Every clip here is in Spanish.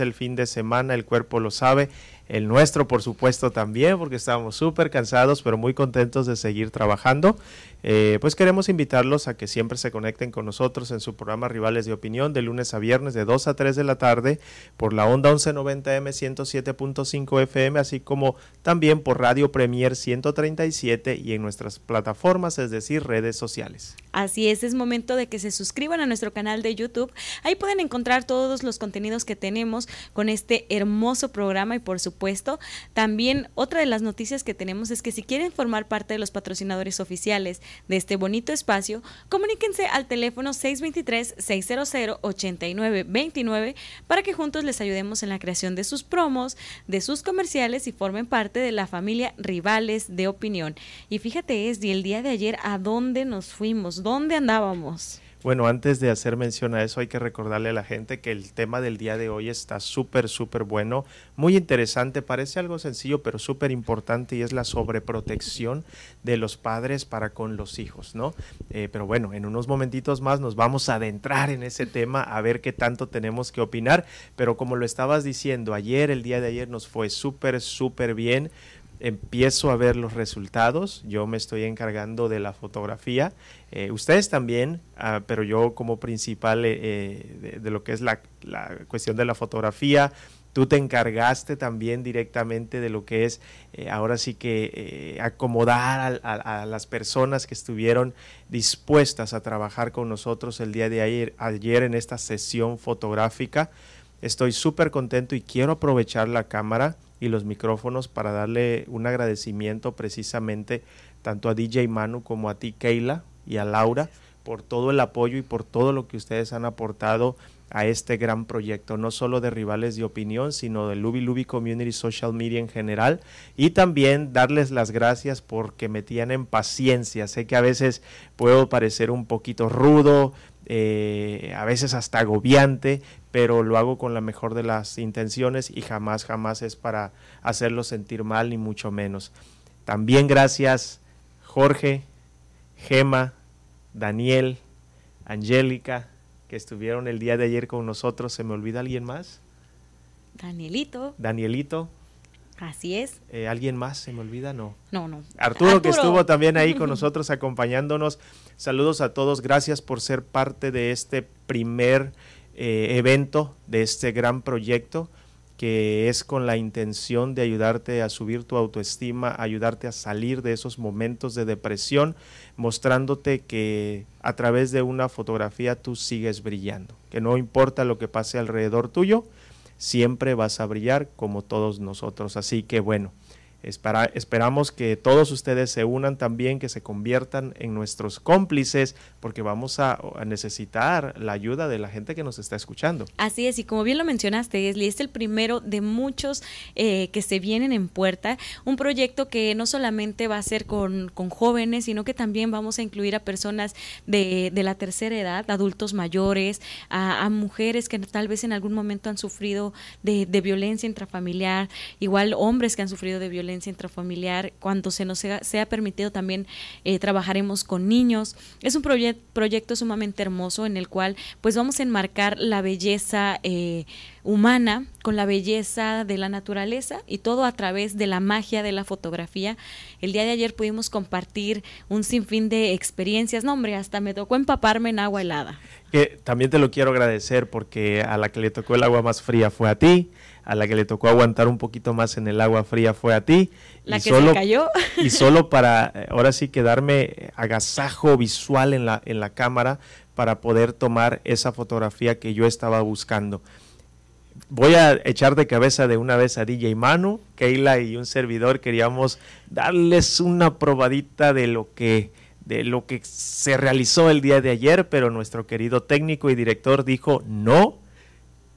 el fin de semana, el cuerpo lo sabe, el nuestro por supuesto también, porque estamos súper cansados, pero muy contentos de seguir trabajando. Eh, pues queremos invitarlos a que siempre se conecten con nosotros en su programa Rivales de Opinión de lunes a viernes de 2 a 3 de la tarde por la onda 1190M 107.5 FM, así como también por Radio Premier 137 y en nuestras plataformas, es decir, redes sociales. Así es, es momento de que se suscriban a nuestro canal de YouTube. Ahí pueden encontrar todos los contenidos que tenemos con este hermoso programa y por supuesto, también otra de las noticias que tenemos es que si quieren formar parte de los patrocinadores oficiales de este bonito espacio, comuníquense al teléfono 623-600-8929 para que juntos les ayudemos en la creación de sus promos, de sus comerciales y formen parte de la familia Rivales de Opinión. Y fíjate, es el día de ayer, ¿a dónde nos fuimos? ¿Dónde andábamos? Bueno, antes de hacer mención a eso, hay que recordarle a la gente que el tema del día de hoy está súper, súper bueno, muy interesante, parece algo sencillo, pero súper importante y es la sobreprotección de los padres para con los hijos, ¿no? Eh, pero bueno, en unos momentitos más nos vamos a adentrar en ese tema, a ver qué tanto tenemos que opinar, pero como lo estabas diciendo, ayer, el día de ayer nos fue súper, súper bien empiezo a ver los resultados. Yo me estoy encargando de la fotografía. Eh, ustedes también, ah, pero yo como principal eh, eh, de, lo que es la, cuestión de la fotografía. Tú te encargaste también directamente de lo que es ahora sí que acomodar a, las personas que estuvieron dispuestas a trabajar con nosotros el día de ayer, ayer en esta sesión fotográfica. Estoy súper contento y quiero aprovechar la cámara y los micrófonos para darle un agradecimiento precisamente tanto a DJ Manu como a ti Keila y a Laura por todo el apoyo y por todo lo que ustedes han aportado a este gran proyecto, no solo de rivales de opinión, sino de Luby Luby Community Social Media en general. Y también darles las gracias porque me tienen paciencia. Sé que a veces puedo parecer un poquito rudo, eh, a veces hasta agobiante, pero lo hago con la mejor de las intenciones y jamás, jamás es para hacerlo sentir mal, ni mucho menos. También gracias Jorge, Gema, Daniel, Angélica, que estuvieron el día de ayer con nosotros. ¿Se me olvida alguien más? Danielito. Danielito. Así es. Eh, ¿Alguien más se me olvida? No. No, no. Arturo, que estuvo también ahí con nosotros acompañándonos. Saludos a todos. Gracias por ser parte de este primer eh, evento, de este gran proyecto que es con la intención de ayudarte a subir tu autoestima, ayudarte a salir de esos momentos de depresión, mostrándote que a través de una fotografía tú sigues brillando, que no importa lo que pase alrededor tuyo, siempre vas a brillar como todos nosotros. Así que bueno, esperamos que todos ustedes se unan también, que se conviertan en nuestros cómplices, porque vamos a, necesitar la ayuda de la gente que nos está escuchando. Así es, y como bien lo mencionaste, Esli, es el primero de muchos eh, que se vienen en puerta. Un proyecto que no solamente va a ser con, jóvenes, sino que también vamos a incluir a personas de, la tercera edad, adultos mayores, a, mujeres que tal vez en algún momento han sufrido de, de violencia intrafamiliar, igual hombres que han sufrido de violencia violencia intrafamiliar, cuando se nos sea, permitido también eh, trabajaremos con niños. Es un proyecto sumamente hermoso en el cual pues vamos a enmarcar la belleza eh, humana con la belleza de la naturaleza y todo a través de la magia de la fotografía. El día de ayer pudimos compartir un sinfín de experiencias. No, hombre, hasta me tocó empaparme en agua helada. Que también te lo quiero agradecer porque a la que le tocó el agua más fría fue a ti a la que le tocó aguantar un poquito más en el agua fría fue a ti. La que se cayó. Y solo para, eh, ahora sí, quedarme agasajo visual en la, en la cámara para poder tomar esa fotografía que yo estaba buscando. Voy a echar de cabeza de una vez a DJ Manu, Keila y un servidor queríamos darles una probadita de lo que de lo que se realizó el día de ayer, pero nuestro querido técnico y director dijo no,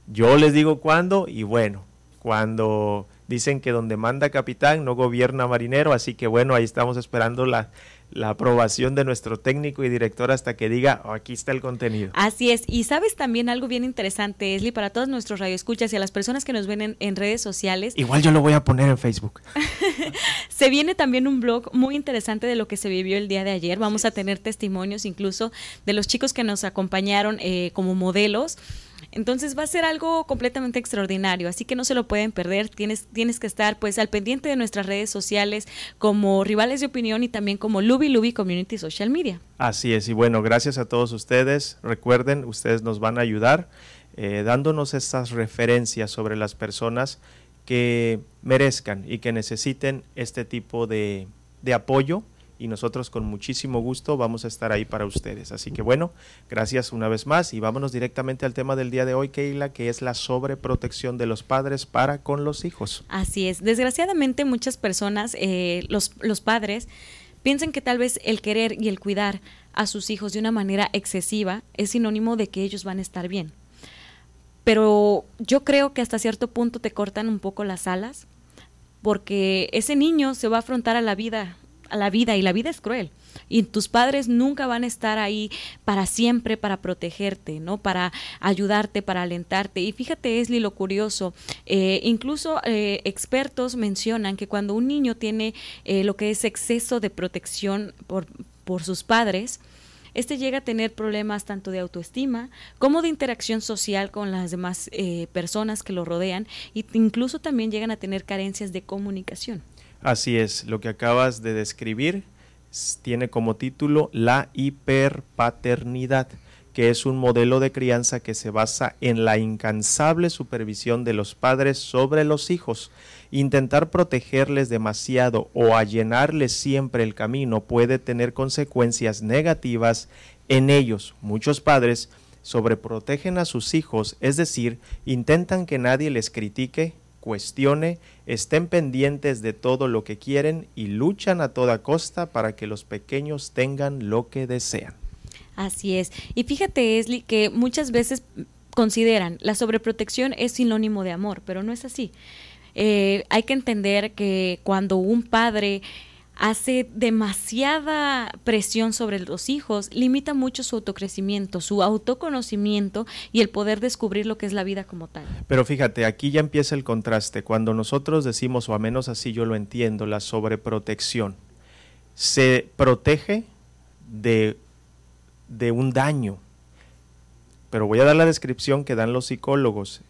yo les digo cuándo y bueno, cuando dicen que donde manda capitán no gobierna marinero, así que bueno, ahí estamos esperando la, la aprobación de nuestro técnico y director hasta que diga, oh, aquí está el contenido. Así es, y sabes también algo bien interesante, Esli, para todos nuestros radioescuchas y a las personas que nos ven en, redes sociales. Igual yo lo voy a poner en Facebook. se viene también un blog muy interesante de lo que se vivió el día de ayer. Vamos a tener testimonios incluso de los chicos que nos acompañaron eh, como modelos Entonces va a ser algo completamente extraordinario, así que no se lo pueden perder. Tienes, tienes que estar pues al pendiente de nuestras redes sociales como Rivales de Opinión y también como Luby Luby Community Social Media. Así es, y bueno, gracias a todos ustedes. Recuerden, ustedes nos van a ayudar eh, dándonos estas referencias sobre las personas que merezcan y que necesiten este tipo de apoyo y nosotros con muchísimo gusto vamos a estar ahí para ustedes. Así que bueno, gracias una vez más y vámonos directamente al tema del día de hoy, Keila, que es la sobreprotección de los padres para con los hijos. Así es. Desgraciadamente muchas personas, eh, los, los padres, piensan que tal vez el querer y el cuidar a sus hijos de una manera excesiva es sinónimo de que ellos van a estar bien. Pero yo creo que hasta cierto punto te cortan un poco las alas porque ese niño se va a afrontar a la vida la vida y la vida es cruel. Y tus padres nunca van a estar ahí para siempre para protegerte, ¿no? Para ayudarte, para alentarte. Y fíjate, Esli, lo curioso, eh, incluso eh, expertos mencionan que cuando un niño tiene eh, lo que es exceso de protección por, por sus padres, este llega a tener problemas tanto de autoestima como de interacción social con las demás personas que lo rodean e incluso también llegan a tener carencias de comunicación. Así es, lo que acabas de describir tiene como título La hiperpaternidad, que es un modelo de crianza que se basa en la incansable supervisión de los padres sobre los hijos. Intentar protegerles demasiado o allanarles siempre el camino puede tener consecuencias negativas en ellos. Muchos padres sobreprotegen a sus hijos, es decir, intentan que nadie les critique, cuestione, estén pendientes de todo lo que quieren y luchan a toda costa para que los pequeños tengan lo que desean. Así es. Y fíjate, Esli, que muchas veces consideran la sobreprotección es sinónimo de amor, pero no es así. Eh, hay que entender que cuando un padre hace demasiada presión sobre los hijos, limita mucho su autocrecimiento, su autoconocimiento y el poder descubrir lo que es la vida como tal. Pero fíjate, aquí ya empieza el contraste. Cuando nosotros decimos, o a menos así yo lo entiendo, la sobreprotección, se protege de, de un daño. Pero voy a dar la descripción que dan los psicólogos.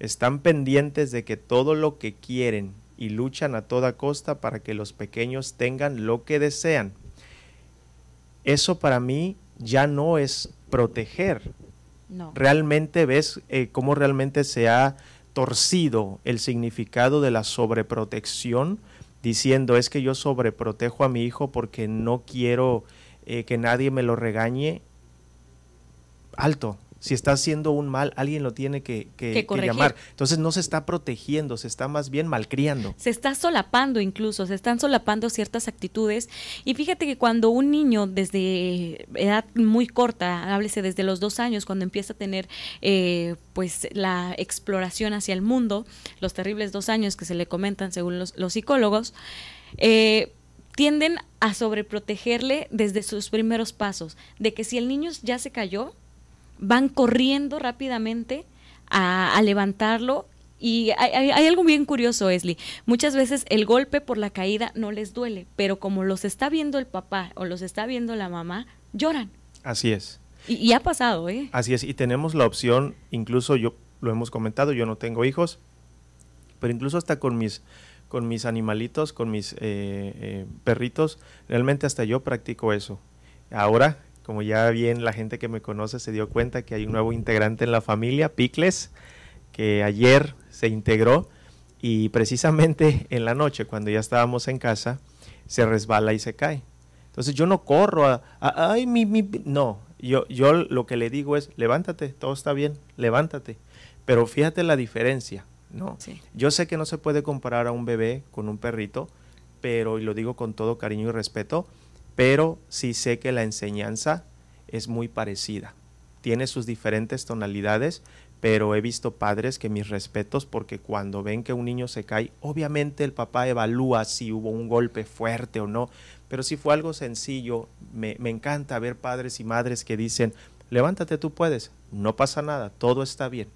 Están pendientes de que todo lo que quieren y luchan a toda costa para que los pequeños tengan lo que desean. Eso para mí ya no es proteger. No. Realmente ves eh, cómo realmente se ha torcido el significado de la sobreprotección, diciendo es que yo sobreprotejo a mi hijo porque no quiero eh, que nadie me lo regañe. Alto, si está haciendo un mal, alguien lo tiene que, llamar. Entonces no se está protegiendo, se está más bien malcriando. Se está solapando incluso, se están solapando ciertas actitudes. Y fíjate que cuando un niño desde edad muy corta, háblese desde los dos años, cuando empieza a tener eh, pues la exploración hacia el mundo, los terribles dos años que se le comentan según los, psicólogos, eh, tienden a sobreprotegerle desde sus primeros pasos, de que si el niño ya se cayó, van corriendo rápidamente a, levantarlo y hay, algo bien curioso, Esli. Muchas veces el golpe por la caída no les duele, pero como los está viendo el papá o los está viendo la mamá, lloran. Así es. Y, ha pasado, ¿eh? Así es. Y tenemos la opción, incluso yo lo hemos comentado, yo no tengo hijos, pero incluso hasta con mis con mis animalitos, con mis eh, eh, perritos, realmente hasta yo practico eso. Ahora como ya bien la gente que me conoce se dio cuenta que hay un nuevo integrante en la familia, Picles, que ayer se integró y precisamente en la noche, cuando ya estábamos en casa, se resbala y se cae. Entonces yo no corro a, ay, mi, mi, no, yo, yo lo que le digo es, levántate, todo está bien, levántate. Pero fíjate la diferencia, ¿no? Yo sé que no se puede comparar a un bebé con un perrito, pero, y lo digo con todo cariño y respeto, pero sí sé que la enseñanza es muy parecida. Tiene sus diferentes tonalidades, pero he visto padres que mis respetos porque cuando ven que un niño se cae, obviamente el papá evalúa si hubo un golpe fuerte o no, pero si fue algo sencillo, me, me encanta ver padres y madres que dicen, levántate, tú puedes, no pasa nada, todo está bien.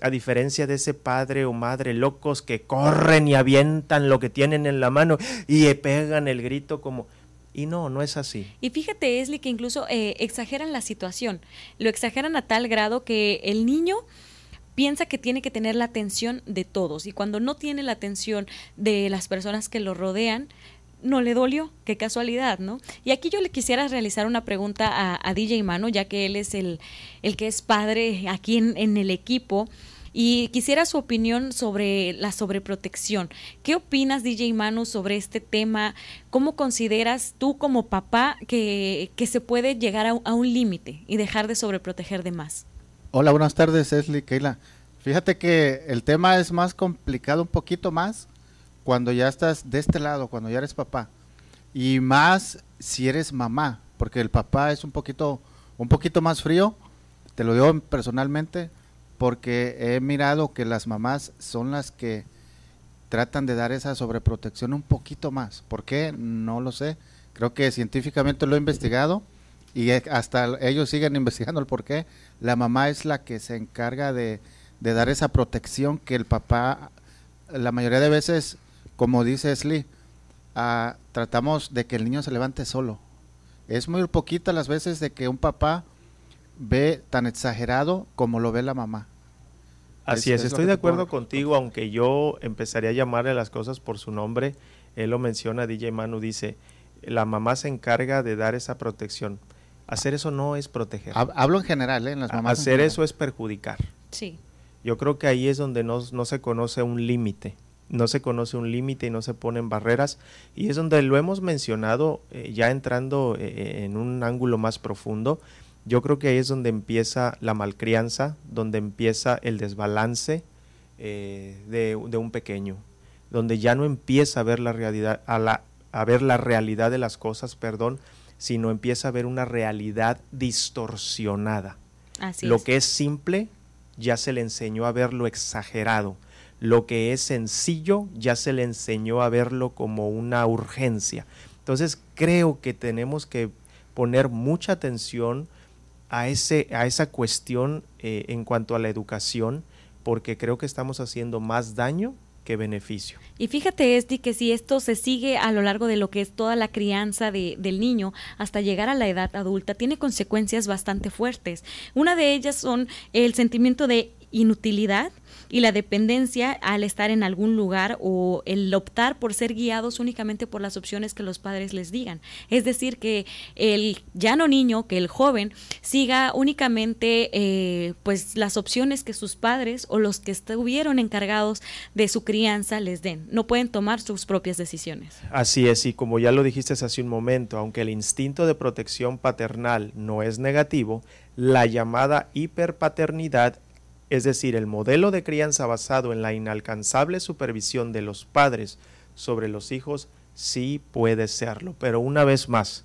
A diferencia de ese padre o madre locos que corren y avientan lo que tienen en la mano y pegan el grito como, Y no, no es así. Y fíjate, Esli, que incluso eh, exageran la situación. Lo exageran a tal grado que el niño piensa que tiene que tener la atención de todos y cuando no tiene la atención de las personas que lo rodean, no le dolió, qué casualidad, ¿no? Y aquí yo le quisiera realizar una pregunta a, DJ Mano, ya que él es el, el que es padre aquí en, en el equipo. Y quisiera su opinión sobre la sobreprotección. ¿Qué opinas, DJ Manu, sobre este tema? ¿Cómo consideras tú como papá que, que se puede llegar a, un límite y dejar de sobreproteger de más? Hola, buenas tardes, Esli, Keila. Fíjate que el tema es más complicado un poquito más cuando ya estás de este lado, cuando ya eres papá. Y más si eres mamá, porque el papá es un poquito, un poquito más frío, te lo digo personalmente, porque he mirado que las mamás son las que tratan de dar esa sobreprotección un poquito más. ¿Por qué? No lo sé. Creo que científicamente lo he investigado y hasta ellos siguen investigando el por qué. La mamá es la que se encarga de, dar esa protección que el papá, la mayoría de veces, como dice Slee, ah, tratamos de que el niño se levante solo. Es muy poquita las veces de que un papá ve tan exagerado como lo ve la mamá. Así es, estoy de acuerdo contigo, aunque yo empezaría a llamarle las cosas por su nombre. Él lo menciona, DJ Manu dice, la mamá se encarga de dar esa protección. Hacer eso no es proteger. Hablo en general, ¿eh? En las mamás. Hacer eso es perjudicar. Sí. Yo creo que ahí es donde no, se conoce un límite. No se conoce un límite y no se ponen barreras. Y es donde lo hemos mencionado, eh, ya entrando eh, en un ángulo más profundo, yo creo que ahí es donde empieza la malcrianza, donde empieza el desbalance eh, de, un pequeño, donde ya no empieza a ver la realidad, a, la, a ver la realidad de las cosas, perdón, sino empieza a ver una realidad distorsionada. lo que es simple ya se le enseñó a verlo exagerado. Lo que es sencillo ya se le enseñó a verlo como una urgencia. Entonces creo que tenemos que poner mucha atención a, ese, a esa cuestión eh, en cuanto a la educación, porque creo que estamos haciendo más daño que beneficio. Y fíjate, Esti, que si esto se sigue a lo largo de lo que es toda la crianza de, del niño hasta llegar a la edad adulta, tiene consecuencias bastante fuertes. Una de ellas son el sentimiento de inutilidad, y la dependencia al estar en algún lugar o el optar por ser guiados únicamente por las opciones que los padres les digan. Es decir, que el ya no niño, que el joven siga únicamente eh, pues las opciones que sus padres o los que estuvieron encargados de su crianza les den. No pueden tomar sus propias decisiones. Así es, y como ya lo dijiste hace un momento, aunque el instinto de protección paternal no es negativo, la llamada hiperpaternidad es decir, el modelo de crianza basado en la inalcanzable supervisión de los padres sobre los hijos sí puede serlo. Pero una vez más,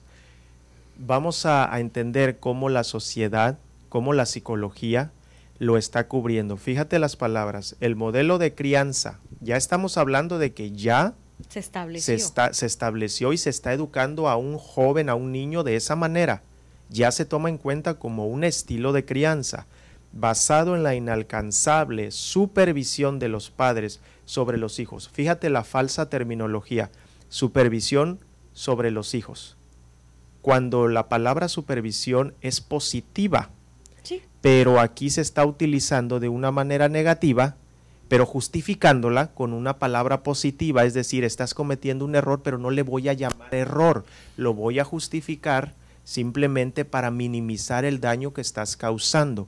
vamos a, entender cómo la sociedad, cómo la psicología lo está cubriendo. Fíjate las palabras, el modelo de crianza, ya estamos hablando de que ya se estableció. se estableció y se está educando a un joven, a un niño de esa manera. Ya se toma en cuenta como un estilo de crianza basado en la inalcanzable supervisión de los padres sobre los hijos. Fíjate la falsa terminología, supervisión sobre los hijos. Cuando la palabra supervisión es positiva, pero aquí se está utilizando de una manera negativa, pero justificándola con una palabra positiva, es decir, estás cometiendo un error, pero no le voy a llamar error, lo voy a justificar simplemente para minimizar el daño que estás causando.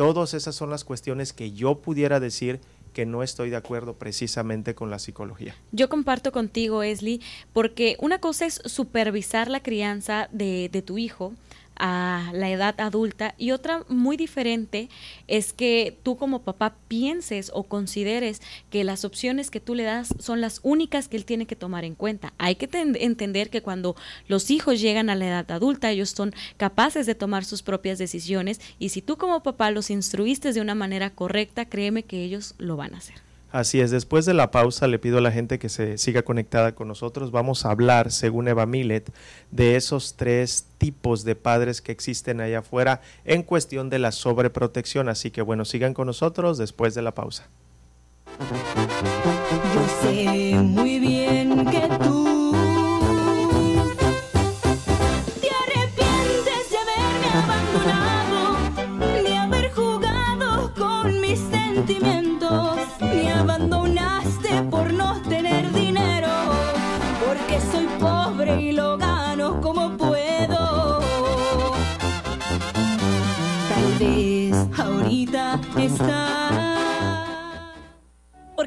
Todas esas son las cuestiones que yo pudiera decir que no estoy de acuerdo precisamente con la psicología. Yo comparto contigo, Esli, porque una cosa es supervisar la crianza de, de tu hijo, a la edad adulta y otra muy diferente es que tú como papá pienses o consideres que las opciones que tú le das son las únicas que él tiene que tomar en cuenta. Hay que entender que cuando los hijos llegan a la edad adulta ellos son capaces de tomar sus propias decisiones y si tú como papá los instruiste de una manera correcta, créeme que ellos lo van a hacer. Así es, después de la pausa le pido a la gente que se siga conectada con nosotros. Vamos a hablar, según Eva Millet, de esos tres tipos de padres que existen allá afuera en cuestión de la sobreprotección. Así que bueno, sigan con nosotros después de la pausa. Yo sé muy bien que tú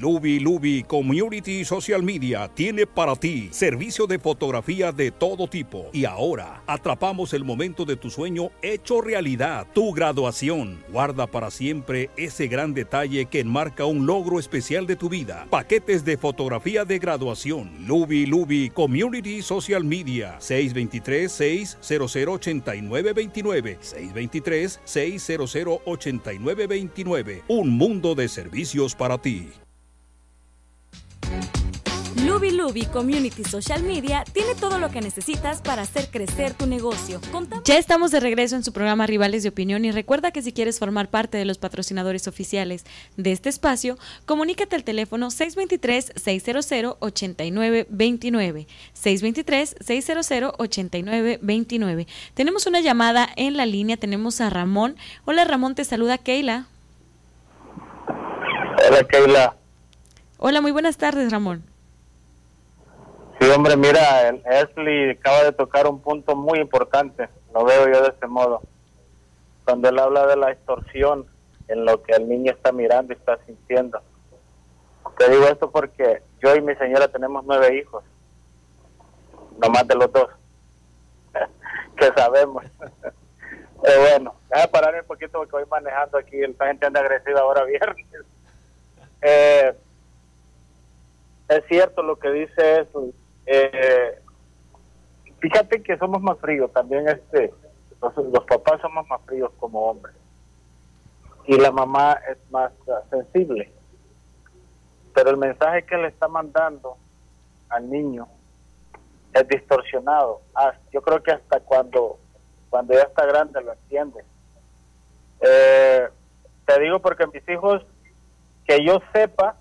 Lubi Lubi Community Social Media tiene para ti servicio de fotografía de todo tipo. Y ahora atrapamos el momento de tu sueño hecho realidad, tu graduación. Guarda para siempre ese gran detalle que enmarca un logro especial de tu vida. Paquetes de fotografía de graduación. Lubi Lubi Community Social Media 623 600 8929 623 600 8929 Un mundo de servicios para ti. Lubi Lubi Community Social Media tiene todo lo que necesitas para hacer crecer tu negocio. Ya estamos de regreso en su programa Rivales de Opinión y recuerda que si quieres formar parte de los patrocinadores oficiales de este espacio, comunícate al teléfono 623-600-8929. 623-600-8929. Tenemos una llamada en la línea, tenemos a Ramón. Hola Ramón, te saluda Keila. Hola Keila. Hola, muy buenas tardes Ramón. Sí, hombre, mira, Esli acaba de tocar un punto muy importante, lo veo yo de este modo. Cuando él habla de la extorsión en lo que el niño está mirando y está sintiendo. Te digo esto porque yo y mi señora tenemos nueve hijos, no más de los dos, que sabemos. Pero bueno, déjame pararme un poquito porque voy manejando aquí, la gente anda agresiva ahora viernes. Eh, es cierto lo que dice eso eh, fíjate que somos más fríos también, este, los, papás somos más fríos como hombres y la mamá es más ah, sensible. Pero el mensaje que le está mandando al niño es distorsionado. Ah, yo creo que hasta cuando, cuando ya está grande lo entiende. Eh, te digo porque mis hijos, que yo sepa,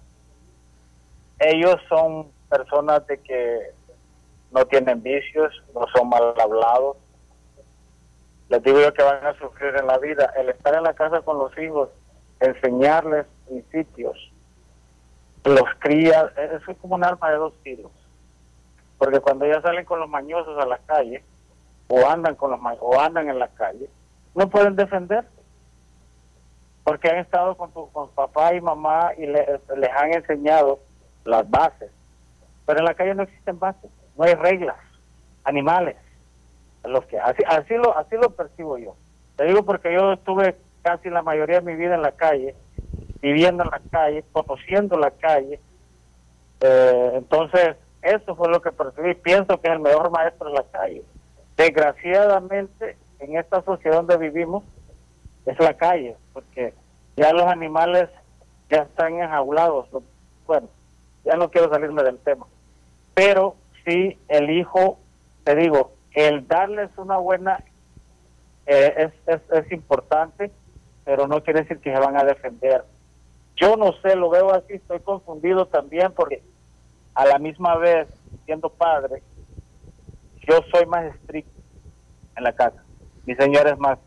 ellos son personas de que no tienen vicios, no son mal hablados. Les digo yo que van a sufrir en la vida. El estar en la casa con los hijos, enseñarles principios, los crías, eso es como un arma de dos tiros. Porque cuando ya salen con los mañosos a la calle, o andan con los o andan en la calle, no pueden defenderse. Porque han estado con, tu, con papá y mamá y les han enseñado las bases. Pero en la calle no existen bases no hay reglas, animales, los que así, así lo así lo percibo yo. Te digo porque yo estuve casi la mayoría de mi vida en la calle, viviendo en la calle, conociendo la calle. Eh, entonces, eso fue lo que percibí. Pienso que es el mejor maestro en la calle. Desgraciadamente, en esta sociedad donde vivimos, es la calle, porque ya los animales ya están enjaulados. Bueno, ya no quiero salirme del tema. Pero sí el hijo, te digo, el darles una buena eh, es, es, importante, pero no quiere decir que se van a defender. Yo no sé, lo veo así, estoy confundido también porque a la misma vez, siendo padre, yo soy más estricto en la casa. Mi señora es más,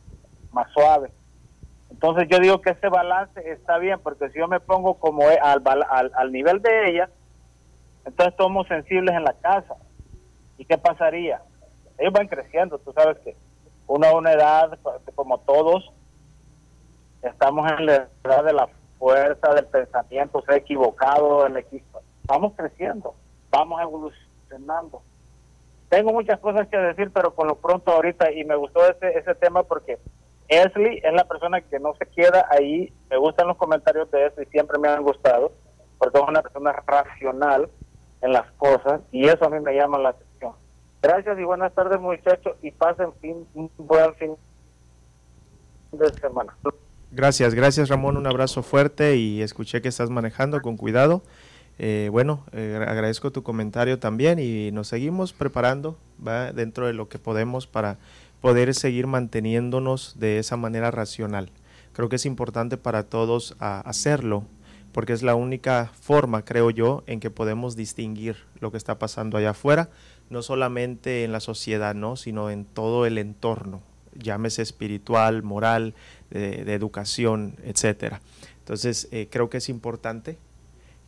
más suave. Entonces yo digo que ese balance está bien, porque si yo me pongo como e, al, al, al nivel de ella, entonces somos sensibles en la casa. ¿Y qué pasaría? Ellos van creciendo, tú sabes que uno una edad, como todos, estamos en la edad de la fuerza del pensamiento, ser equivocado, el equipo. Vamos creciendo, vamos evolucionando. Tengo muchas cosas que decir, pero con lo pronto ahorita, y me gustó ese, ese tema porque Esli es la persona que no se queda ahí. Me gustan los comentarios de Esli, siempre me han gustado, porque es una persona racional en las cosas, y eso a mí me llama la atención. Gracias y buenas tardes, muchachos, y pasen fin, un buen fin de semana. Gracias, gracias Ramón, un abrazo fuerte y escuché que estás manejando con cuidado. Eh, bueno, eh, agradezco tu comentario también y nos seguimos preparando ¿va? dentro de lo que podemos para poder seguir manteniéndonos de esa manera racional. Creo que es importante para todos hacerlo porque es la única forma, creo yo, en que podemos distinguir lo que está pasando allá afuera, no solamente en la sociedad, ¿no? sino en todo el entorno, llámese espiritual, moral, de, educación, etcétera. Entonces, eh, creo que es importante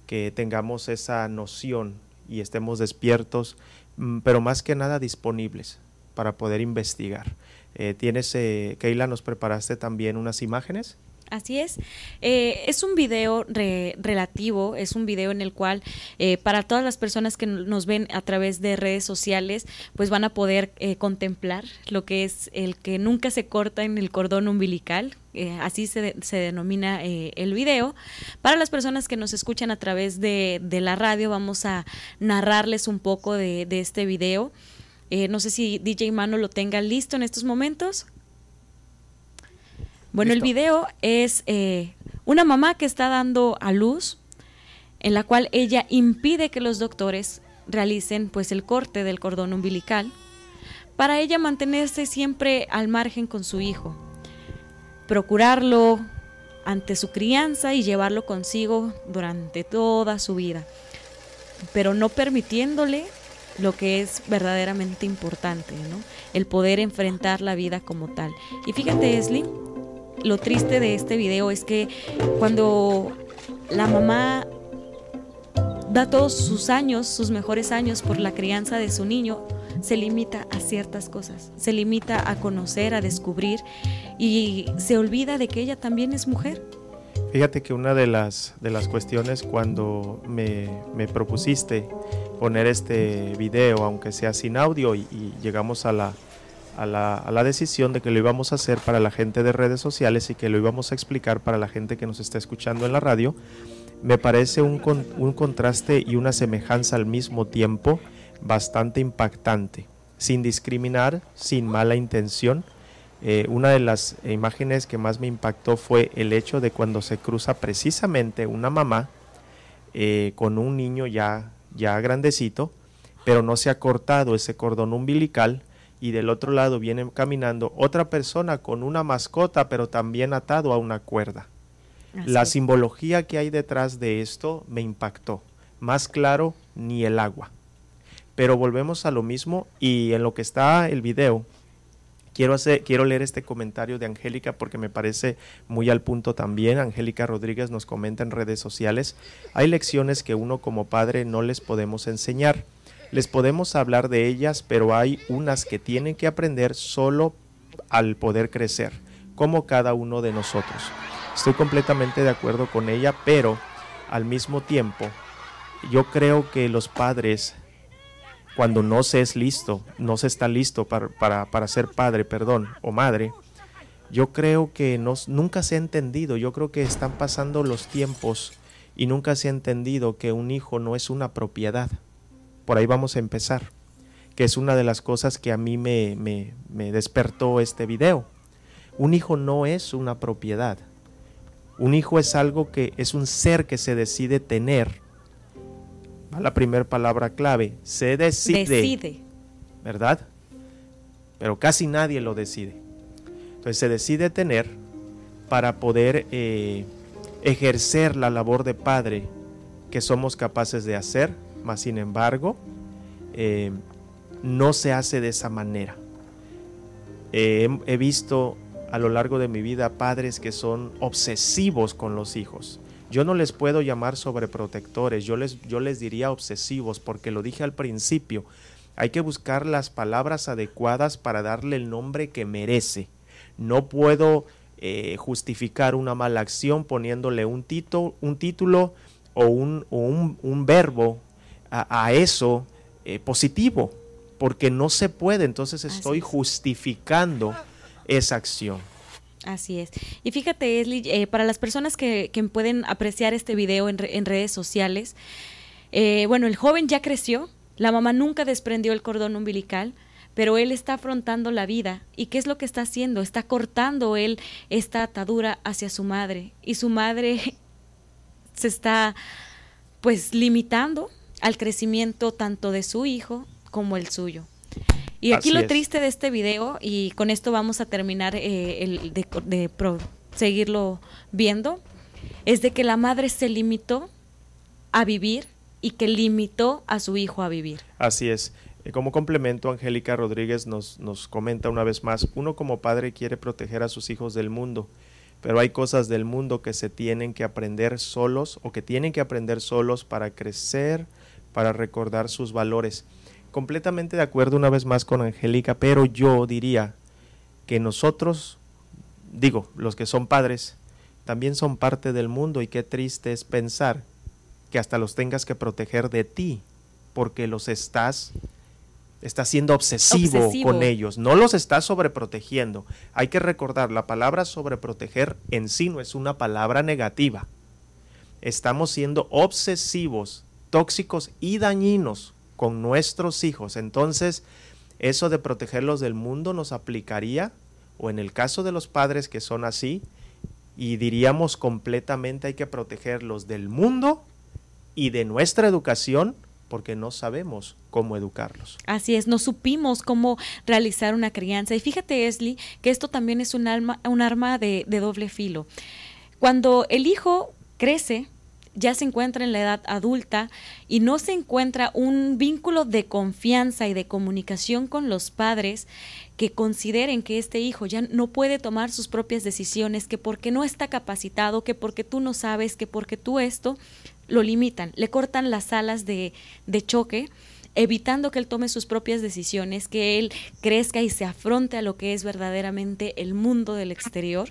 que tengamos esa noción y estemos despiertos, mm, pero más que nada disponibles para poder investigar. Eh, tienes, eh, Keila, nos preparaste también unas imágenes. Así es. Eh, es un video relativo, es un video en el cual eh, para todas las personas que nos ven a través de redes sociales, pues van a poder eh, contemplar lo que es el que nunca se corta en el cordón umbilical. así se, se denomina el video. Para las personas que nos escuchan a través de, la radio, vamos a narrarles un poco de, de este video. No sé si DJ Mano lo tenga listo en estos momentos. Bueno, el video es eh, una mamá que está dando a luz, en la cual ella impide que los doctores realicen pues el corte del cordón umbilical, para ella mantenerse siempre al margen con su hijo, procurarlo ante su crianza y llevarlo consigo durante toda su vida, pero no permitiéndole lo que es verdaderamente importante, ¿no? El poder enfrentar la vida como tal. Y fíjate, Esli, lo triste de este video es que cuando la mamá da todos sus años, sus mejores años por la crianza de su niño, se limita a ciertas cosas, se limita a conocer, a descubrir y se olvida de que ella también es mujer. Fíjate que una de las, de las cuestiones cuando me, me propusiste poner este video, aunque sea sin audio, y llegamos a la, a la, decisión de que lo íbamos a hacer para la gente de redes sociales y que lo íbamos a explicar para la gente que nos está escuchando en la radio, me parece un, un contraste y una semejanza al mismo tiempo bastante impactante, sin discriminar, sin mala intención. Eh, una de las imágenes que más me impactó fue el hecho de cuando se cruza precisamente una mamá eh, con un niño ya, ya grandecito, pero no se ha cortado ese cordón umbilical y del otro lado viene caminando otra persona con una mascota, pero también atado a una cuerda. la simbología que hay detrás de esto me impactó. Más claro, ni el agua. Pero volvemos a lo mismo y en lo que está el video, quiero, leer este comentario de Angélica porque me parece muy al punto también. Angélica Rodríguez nos comenta en redes sociales, hay lecciones que uno como padre no les podemos enseñar les podemos hablar de ellas, pero hay unas que tienen que aprender solo al poder crecer, como cada uno de nosotros. Estoy completamente de acuerdo con ella, pero al mismo tiempo, yo creo que los padres, cuando no se es listo, no se está listo para, para, ser padre, perdón, o madre, yo creo que nunca se ha entendido, yo creo que están pasando los tiempos y nunca se ha entendido que un hijo no es una propiedad. Por ahí vamos a empezar, que es una de las cosas que a mí me, me, despertó este video. Un hijo no es una propiedad. Un hijo es algo que es un ser que se decide tener. Va la primera palabra clave. Se decide, decide. ¿Verdad? Pero casi nadie lo decide. Entonces se decide tener para poder eh, ejercer la labor de padre que somos capaces de hacer, mas sin embargo, eh, no se hace de esa manera. Eh, he visto a lo largo de mi vida padres que son obsesivos con los hijos. Yo no les puedo llamar sobreprotectores, yo les, yo les diría obsesivos porque lo dije al principio, hay que buscar las palabras adecuadas para darle el nombre que merece. No puedo eh, justificar una mala acción poniéndole un, un título o un, un, verbo a, eso eh, positivo, porque no se puede, entonces estoy justificando esa acción. Así es. Y fíjate, Esli, eh, para las personas que, pueden apreciar este video en, redes sociales, eh, bueno, el joven ya creció, la mamá nunca desprendió el cordón umbilical, pero él está afrontando la vida. ¿Y qué es lo que está haciendo? Está cortando él esta atadura hacia su madre. Y su madre se está, pues, limitando al crecimiento tanto de su hijo como el suyo. Y aquí lo triste de este video, y con esto vamos a terminar eh, el, de, seguirlo viendo, es de que la madre se limitó a vivir y que limitó a su hijo a vivir. Así es. Eh, como complemento, Angélica Rodríguez nos, nos comenta una vez más, uno como padre quiere proteger a sus hijos del mundo, pero hay cosas del mundo que se tienen que aprender solos o que tienen que aprender solos para crecer, para recordar sus valores completamente de acuerdo una vez más con Angélica, pero yo diría que nosotros, digo, los que son padres, también son parte del mundo y qué triste es pensar que hasta los tengas que proteger de ti, porque los estás, estás siendo obsesivo, con ellos, no los estás sobreprotegiendo. Hay que recordar, la palabra sobreproteger en sí no es una palabra negativa. Estamos siendo obsesivos, tóxicos y dañinos con nuestros hijos. Entonces, eso de protegerlos del mundo nos aplicaría, o en el caso de los padres que son así, y diríamos completamente hay que protegerlos del mundo y de nuestra educación porque no sabemos cómo educarlos. Así es, no supimos cómo realizar una crianza. Y fíjate, Esli, que esto también es un, alma, un arma de, de doble filo. Cuando el hijo crece, ya se encuentra en la edad adulta y no se encuentra un vínculo de confianza y de comunicación con los padres que consideren que este hijo ya no puede tomar sus propias decisiones, que porque no está capacitado, que porque tú no sabes, que porque tú esto, lo limitan, le cortan las alas de, de choque evitando que él tome sus propias decisiones, que él crezca y se afronte a lo que es verdaderamente el mundo del exterior.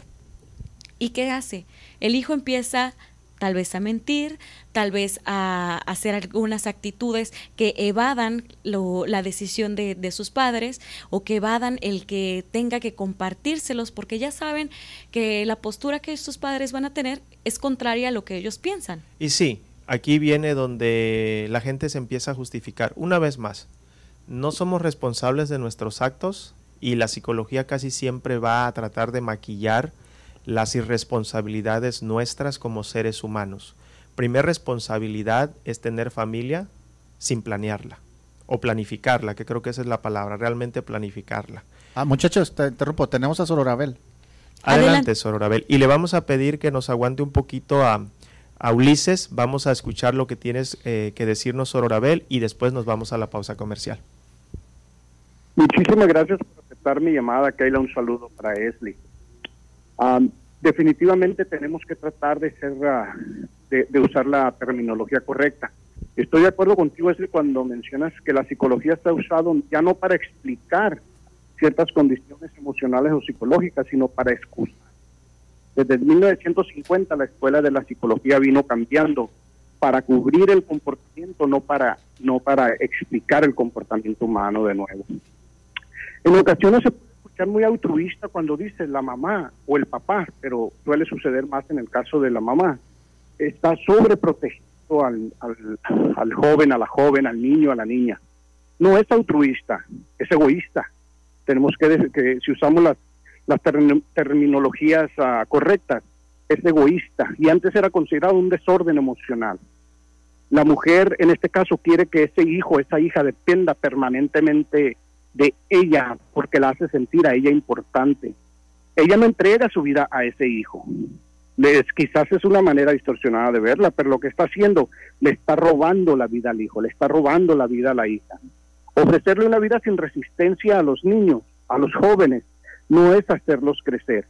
¿Y qué hace? El hijo empieza tal vez a mentir, tal vez a hacer algunas actitudes que evadan la decisión de, sus padres o que evadan el que tenga que compartírselos porque ya saben que la postura que sus padres van a tener es contraria a lo que ellos piensan. Y sí, aquí viene donde la gente se empieza a justificar. Una vez más, no somos responsables de nuestros actos y la psicología casi siempre va a tratar de maquillar las irresponsabilidades nuestras como seres humanos. Primer responsabilidad es tener familia sin planearla o planificarla, que creo que esa es la palabra, realmente planificarla. Ah, muchachos, te interrumpo, tenemos a Sororabel. Adelante, Sororabel. Y le vamos a pedir que nos aguante un poquito a, Ulises, vamos a escuchar lo que tienes eh, que decirnos, Sororabel, y después nos vamos a la pausa comercial. Muchísimas gracias por aceptar mi llamada, Keila, un saludo para Esli definitivamente tenemos que tratar de ser ah, de, usar la terminología correcta. Estoy de acuerdo contigo, es cuando mencionas que la psicología está usada ya no para explicar ciertas condiciones emocionales o psicológicas, sino para excusar. Desde 1950 la escuela de la psicología vino cambiando para cubrir el comportamiento, no para, no para explicar el comportamiento humano de nuevo. En ocasiones se muy altruista cuando dice la mamá o el papá, pero suele suceder más en el caso de la mamá. Está sobreprotegiendo al, al, joven, a la joven, al niño, a la niña. No es altruista, es egoísta. Tenemos que, que si usamos las, las terminologías ah, correctas, es egoísta y antes era considerado un desorden emocional. La mujer en este caso quiere que ese hijo, esa hija dependa permanentemente de ella porque la hace sentir a ella importante. Ella no entrega su vida a ese hijo. quizás es una manera distorsionada de verla, pero lo que está haciendo, le está robando la vida al hijo, le está robando la vida a la hija. Ofrecerle una vida sin resistencia a los niños, a los jóvenes, no es hacerlos crecer.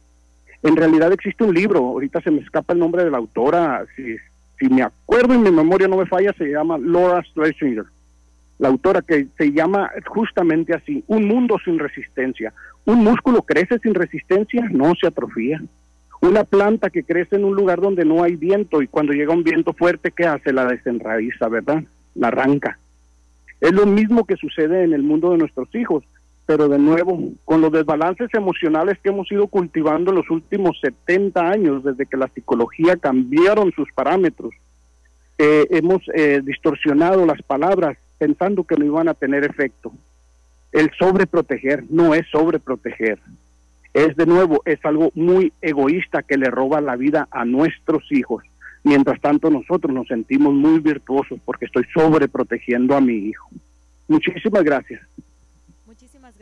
En realidad existe un libro, ahorita se me escapa el nombre de la autora, si, si me acuerdo y mi memoria no me falla, se llama Laura Schlesinger, la autora que se llama justamente así, Un mundo sin resistencia. ¿Un músculo crece sin resistencia? No se atrofía. Una planta que crece en un lugar donde no hay viento y cuando llega un viento fuerte, ¿qué hace? La desenraiza, ¿verdad? La arranca. Es lo mismo que sucede en el mundo de nuestros hijos, pero de nuevo, con los desbalances emocionales que hemos ido cultivando en los últimos 70 años, desde que la psicología cambiaron sus parámetros, eh, hemos eh, distorsionado las palabras pensando que no iban a tener efecto. El sobreproteger no es sobreproteger es de nuevo, es algo muy egoísta que le roba la vida a nuestros hijos. Mientras tanto nosotros nos sentimos muy virtuosos porque estoy sobreprotegiendo a mi hijo. Muchísimas gracias.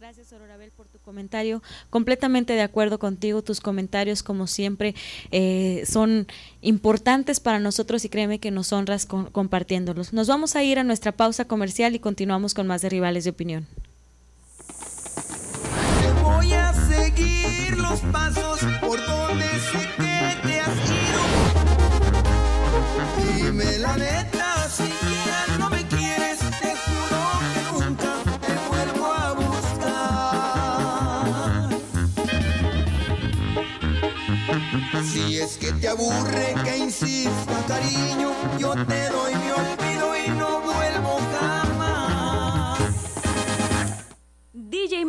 Gracias, Ororabel, por tu comentario. Completamente de acuerdo contigo. Tus comentarios, como siempre, eh, son importantes para nosotros y créeme que nos honras compartiéndolos. Nos vamos a ir a nuestra pausa comercial y continuamos con más de Rivales de Opinión. Voy a seguir los pasos por donde sé que te has ido. Dime la neta, si Si es que te aburre que insista, cariño, yo te doy mi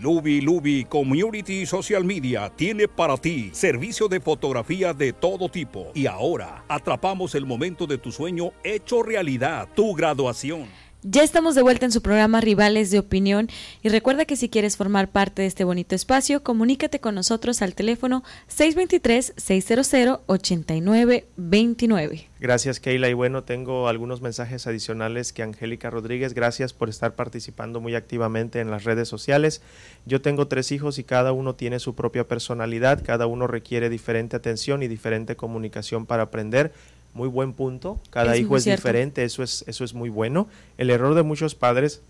Luby Luby Community Social Media tiene para ti servicio de fotografía de todo tipo. Y ahora atrapamos el momento de tu sueño hecho realidad, tu graduación. Ya estamos de vuelta en su programa Rivales de Opinión y recuerda que si quieres formar parte de este bonito espacio, comunícate con nosotros al teléfono 623-600-8929. Gracias Keila y bueno, tengo algunos mensajes adicionales que Angélica Rodríguez, gracias por estar participando muy activamente en las redes sociales. Yo tengo tres hijos y cada uno tiene su propia personalidad, cada uno requiere diferente atención y diferente comunicación para aprender muy buen punto. Cada hijo es diferente, eso es, eso es muy bueno. El error de muchos padres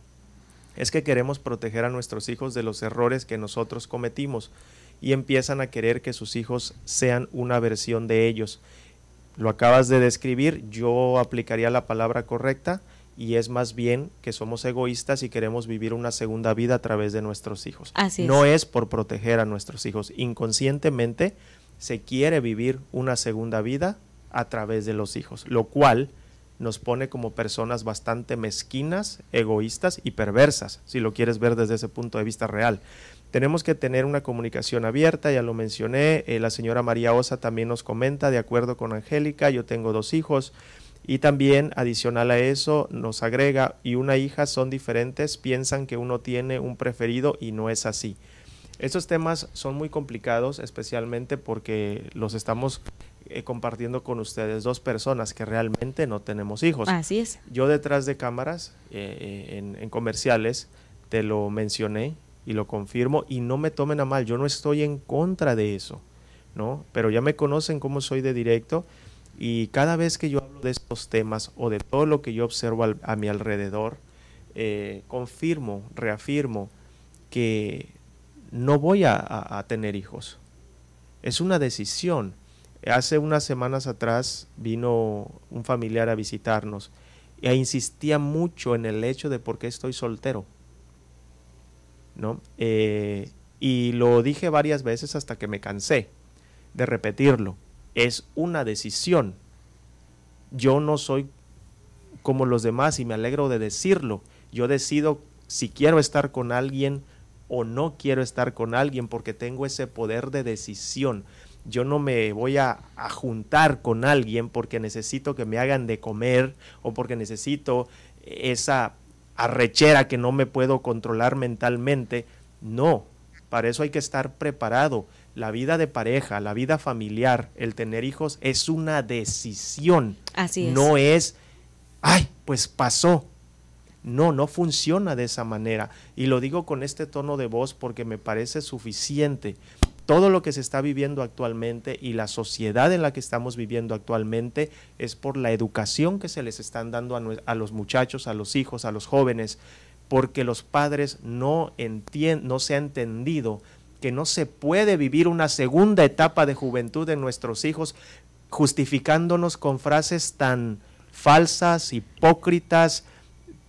es que queremos proteger a nuestros hijos de los errores que nosotros cometimos. y empiezan a querer que sus hijos sean una versión de ellos. Lo acabas de describir, yo aplicaría la palabra correcta y es más bien que somos egoístas y queremos vivir una segunda vida a través de nuestros hijos. Así es. No es por proteger a nuestros hijos. Inconscientemente se quiere vivir una segunda vida a través de los hijos, lo cual nos pone como personas bastante mezquinas, egoístas y perversas, si lo quieres ver desde ese punto de vista real. Tenemos que tener una comunicación abierta, ya lo mencioné, eh, la señora María Osa también nos comenta, de acuerdo con Angélica, yo tengo dos hijos, y también, adicional a eso, nos agrega, y una hija son diferentes, piensan que uno tiene un preferido y no es así. Estos temas son muy complicados, especialmente porque los estamos eh, compartiendo con ustedes, dos personas que realmente no tenemos hijos. Así es. Yo detrás de cámaras, eh, eh, en, en comerciales, te lo mencioné y lo confirmo, y no me tomen a mal, yo no estoy en contra de eso, ¿no? Pero ya me conocen cómo soy de directo y cada vez que yo hablo de estos temas o de todo lo que yo observo al- a mi alrededor, eh, confirmo, reafirmo que no voy a, a- a tener hijos. Es una decisión. Hace unas semanas atrás vino un familiar a visitarnos e insistía mucho en el hecho de por qué estoy soltero. ¿No? Eh, y lo dije varias veces hasta que me cansé de repetirlo. Es una decisión. Yo no soy como los demás y me alegro de decirlo. Yo decido si quiero estar con alguien o no quiero estar con alguien porque tengo ese poder de decisión. Yo no me voy a, a juntar con alguien porque necesito que me hagan de comer o porque necesito esa arrechera que no me puedo controlar mentalmente. No, para eso hay que estar preparado. La vida de pareja, la vida familiar, el tener hijos es una decisión. Así es. No es, ay, pues pasó. No, no funciona de esa manera. Y lo digo con este tono de voz porque me parece suficiente. Todo lo que se está viviendo actualmente y la sociedad en la que estamos viviendo actualmente es por la educación que se les están dando a, los muchachos, a los hijos, a los jóvenes, porque los padres no, no se ha entendido que no se puede vivir una segunda etapa de juventud en nuestros hijos justificándonos con frases tan falsas, hipócritas,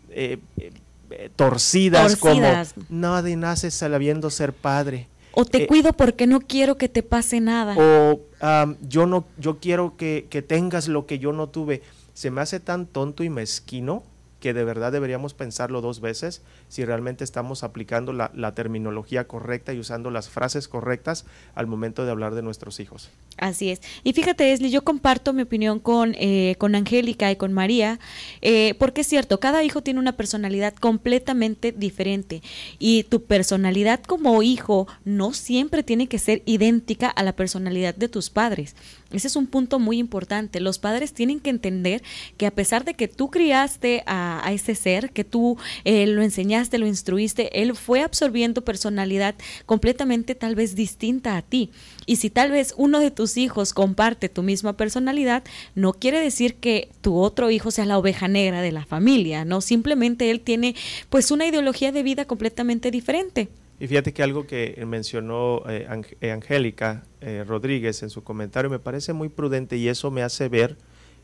eh, eh, eh, torcidas, Torcidas. como nadie nace sabiendo ser padre. O te Eh, cuido porque no quiero que te pase nada. o am, yo no, yo quiero que, que tengas lo que yo no tuve. Se me hace tan tonto y mezquino que de verdad deberíamos pensarlo dos veces si realmente estamos aplicando la, terminología correcta y usando las frases correctas al momento de hablar de nuestros hijos. Así es. Y fíjate, Esli, yo comparto mi opinión con, eh, con Angélica y con María, eh, porque es cierto, cada hijo tiene una personalidad completamente diferente y tu personalidad como hijo no siempre tiene que ser idéntica a la personalidad de tus padres. Ese es un punto muy importante. Los padres tienen que entender que a pesar de que tú criaste a, a ese ser, que tú eh, lo enseñaste, lo instruiste, él fue absorbiendo personalidad completamente tal vez distinta a ti. Y si tal vez uno de tus hijos comparte tu misma personalidad, no quiere decir que tu otro hijo sea la oveja negra de la familia, no, simplemente él tiene pues una ideología de vida completamente diferente. Y fíjate que algo que mencionó eh, eh, Angélica eh, Rodríguez en su comentario me parece muy prudente y eso me hace ver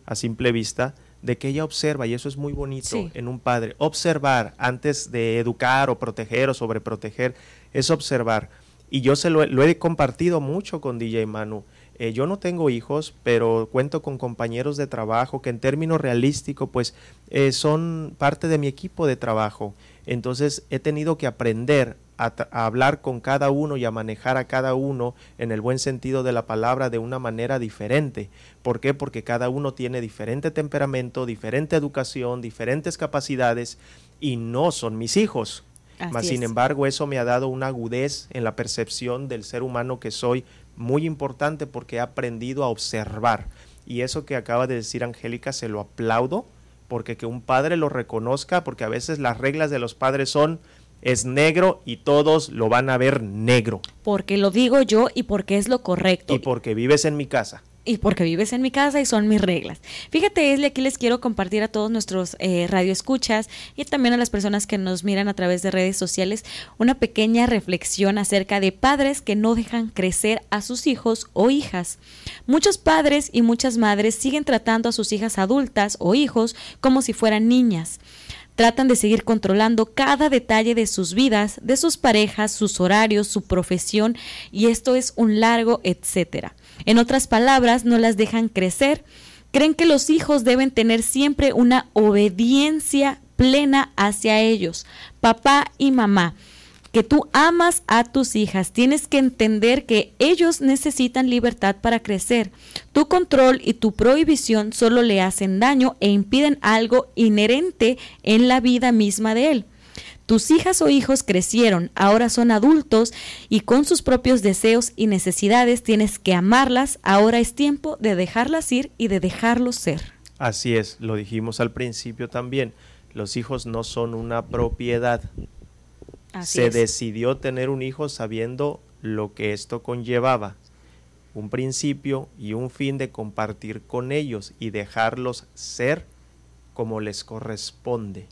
a simple vista de que ella observa, y eso es muy bonito Sí. en un padre, observar antes de educar o proteger o sobreproteger, es observar. Y yo se lo, he- lo he compartido mucho con DJ Manu. Eh, yo no tengo hijos, pero cuento con compañeros de trabajo que en términos realísticos, pues eh, son parte de mi equipo de trabajo. Entonces he tenido que aprender a, hablar con cada uno y a manejar a cada uno en el buen sentido de la palabra de una manera diferente. ¿Por qué? Porque cada uno tiene diferente temperamento, diferente educación, diferentes capacidades y no son mis hijos. Así Mas, sin embargo, eso me ha dado una agudez en la percepción del ser humano que soy muy importante porque he aprendido a observar. Y eso que acaba de decir Angélica se lo aplaudo porque que un padre lo reconozca, porque a veces las reglas de los padres son es negro y todos lo van a ver negro Porque lo digo yo y porque es lo correcto. y porque vives en mi casa. y porque vives en mi casa y son mis reglas. Fíjate, Esli, aquí les quiero compartir a todos nuestros eh, radioescuchas y también a las personas que nos miran a través de redes sociales una pequeña reflexión acerca de padres que no dejan crecer a sus hijos o hijas. Muchos padres y muchas madres siguen tratando a sus hijas adultas o hijos como si fueran niñas. Tratan de seguir controlando cada detalle de sus vidas, de sus parejas, sus horarios, su profesión, y esto es un largo etcétera. En otras palabras, no las dejan crecer. Creen que los hijos deben tener siempre una obediencia plena hacia ellos, papá y mamá que tú amas a tus hijas, tienes que entender que ellos necesitan libertad para crecer. Tu control y tu prohibición solo le hacen daño e impiden algo inherente en la vida misma de él. Tus hijas o hijos crecieron, ahora son adultos y con sus propios deseos y necesidades tienes que amarlas, ahora es tiempo de dejarlas ir y de dejarlos ser. Así es, lo dijimos al principio también, los hijos no son una propiedad, se decidió tener un hijo sabiendo lo que esto conllevaba, un principio y un fin de compartir con ellos y dejarlos ser como les corresponde.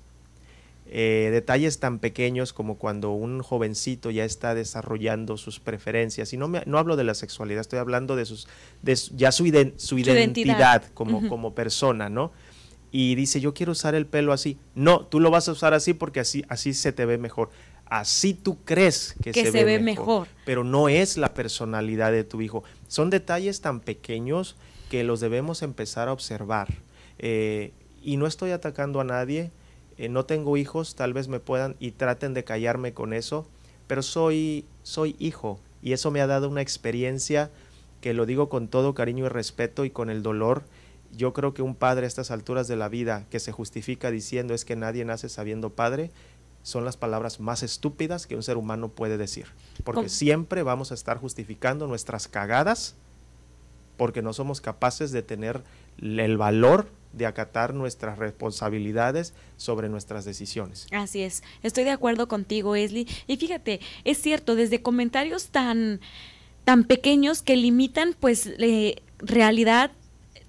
Eh, detalles tan pequeños como cuando un jovencito ya está desarrollando sus preferencias, y no, me, no hablo de la sexualidad, estoy hablando de, sus, de ya su, su, identidad, como, como persona, ¿no? Y dice, yo quiero usar el pelo así. No, tú lo vas a usar así porque así, así se te ve mejor así tú crees que, se, ve, mejor, pero no es la personalidad de tu hijo. Son detalles tan pequeños que los debemos empezar a observar. Eh, y no estoy atacando a nadie, eh, no tengo hijos, tal vez me puedan y traten de callarme con eso, pero soy, soy hijo y eso me ha dado una experiencia que lo digo con todo cariño y respeto y con el dolor. Yo creo que un padre a estas alturas de la vida que se justifica diciendo es que nadie nace sabiendo padre, son las palabras más estúpidas que un ser humano puede decir. Porque siempre vamos a estar justificando nuestras cagadas porque no somos capaces de tener el valor de acatar nuestras responsabilidades sobre nuestras decisiones. Así es, estoy de acuerdo contigo, Esli. Y fíjate, es cierto, desde comentarios tan, tan pequeños que limitan pues realidad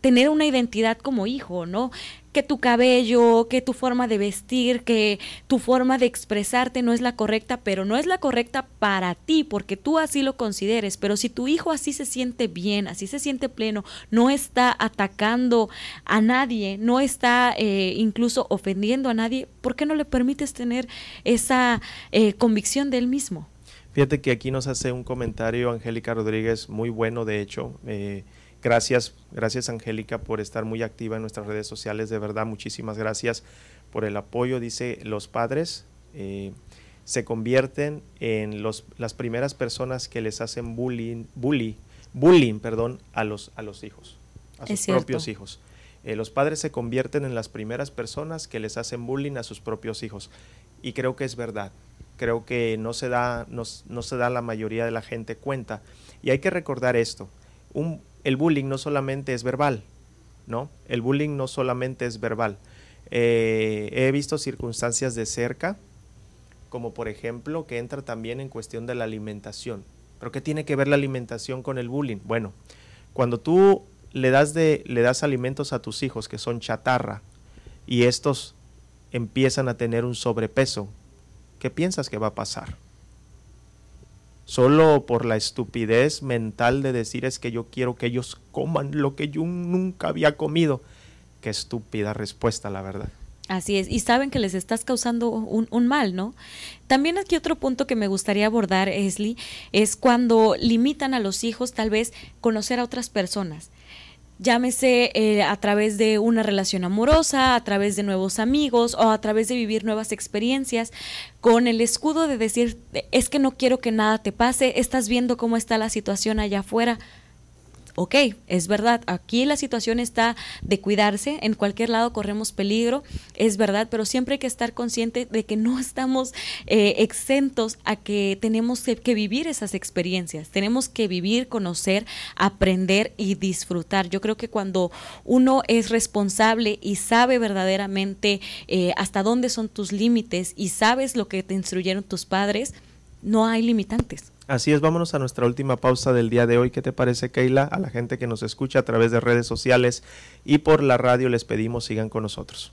tener una identidad como hijo, ¿no? Que tu cabello, que tu forma de vestir, que tu forma de expresarte no es la correcta, pero no es la correcta para ti, porque tú así lo consideres. Pero si tu hijo así se siente bien, así se siente pleno, no está atacando a nadie, no está eh, incluso ofendiendo a nadie, ¿por qué no le permites tener esa eh, convicción de él mismo? Fíjate que aquí nos hace un comentario Angélica Rodríguez muy bueno, de hecho. Eh, Gracias, gracias Angélica por estar muy activa en nuestras redes sociales, de verdad, muchísimas gracias por el apoyo. Dice, los padres eh, se convierten en los, las primeras personas que les hacen bullying, bully, bullying perdón, a, los, a los hijos, a sus propios hijos. Eh, los padres se convierten en las primeras personas que les hacen bullying a sus propios hijos. Y creo que es verdad. Creo que no se da, no, no se da la mayoría de la gente cuenta. Y hay que recordar esto. Un, el bullying no solamente es verbal, ¿no? El bullying no solamente es verbal. Eh, he visto circunstancias de cerca, como por ejemplo que entra también en cuestión de la alimentación. ¿Pero qué tiene que ver la alimentación con el bullying? Bueno, cuando tú le das, de, le das alimentos a tus hijos que son chatarra y estos empiezan a tener un sobrepeso, ¿qué piensas que va a pasar? Solo por la estupidez mental de decir es que yo quiero que ellos coman lo que yo nunca había comido. Qué estúpida respuesta, la verdad. Así es, y saben que les estás causando un, un, mal, ¿no? También aquí otro punto que me gustaría abordar, Esli, es cuando limitan a los hijos tal vez conocer a otras personas llámese eh, a través de una relación amorosa, a través de nuevos amigos o a través de vivir nuevas experiencias, con el escudo de decir, es que no quiero que nada te pase, estás viendo cómo está la situación allá afuera, ok, es verdad, aquí la situación está de cuidarse, en cualquier lado corremos peligro, es verdad, pero siempre hay que estar consciente de que no estamos eh, exentos a que tenemos que vivir esas experiencias, tenemos que vivir, conocer, aprender y disfrutar. Yo creo que cuando uno es responsable y sabe verdaderamente eh, hasta dónde son tus límites y sabes lo que te instruyeron tus padres, no hay limitantes. Así es, vámonos a nuestra última pausa del día de hoy. ¿Qué te parece, Keila? A la gente que nos escucha a través de redes sociales y por la radio les pedimos sigan con nosotros.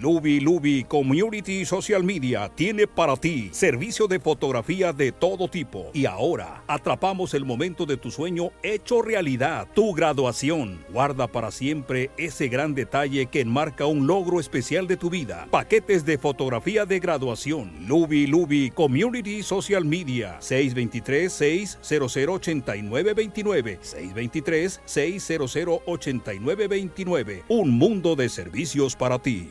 Lubi Lubi Community Social Media tiene para ti servicio de fotografía de todo tipo. Y ahora atrapamos el momento de tu sueño hecho realidad, tu graduación. Guarda para siempre ese gran detalle que enmarca un logro especial de tu vida. Paquetes de fotografía de graduación. Lubi Lubi Community Social Media 623 600 8929 623 600 8929 Un mundo de servicios para ti.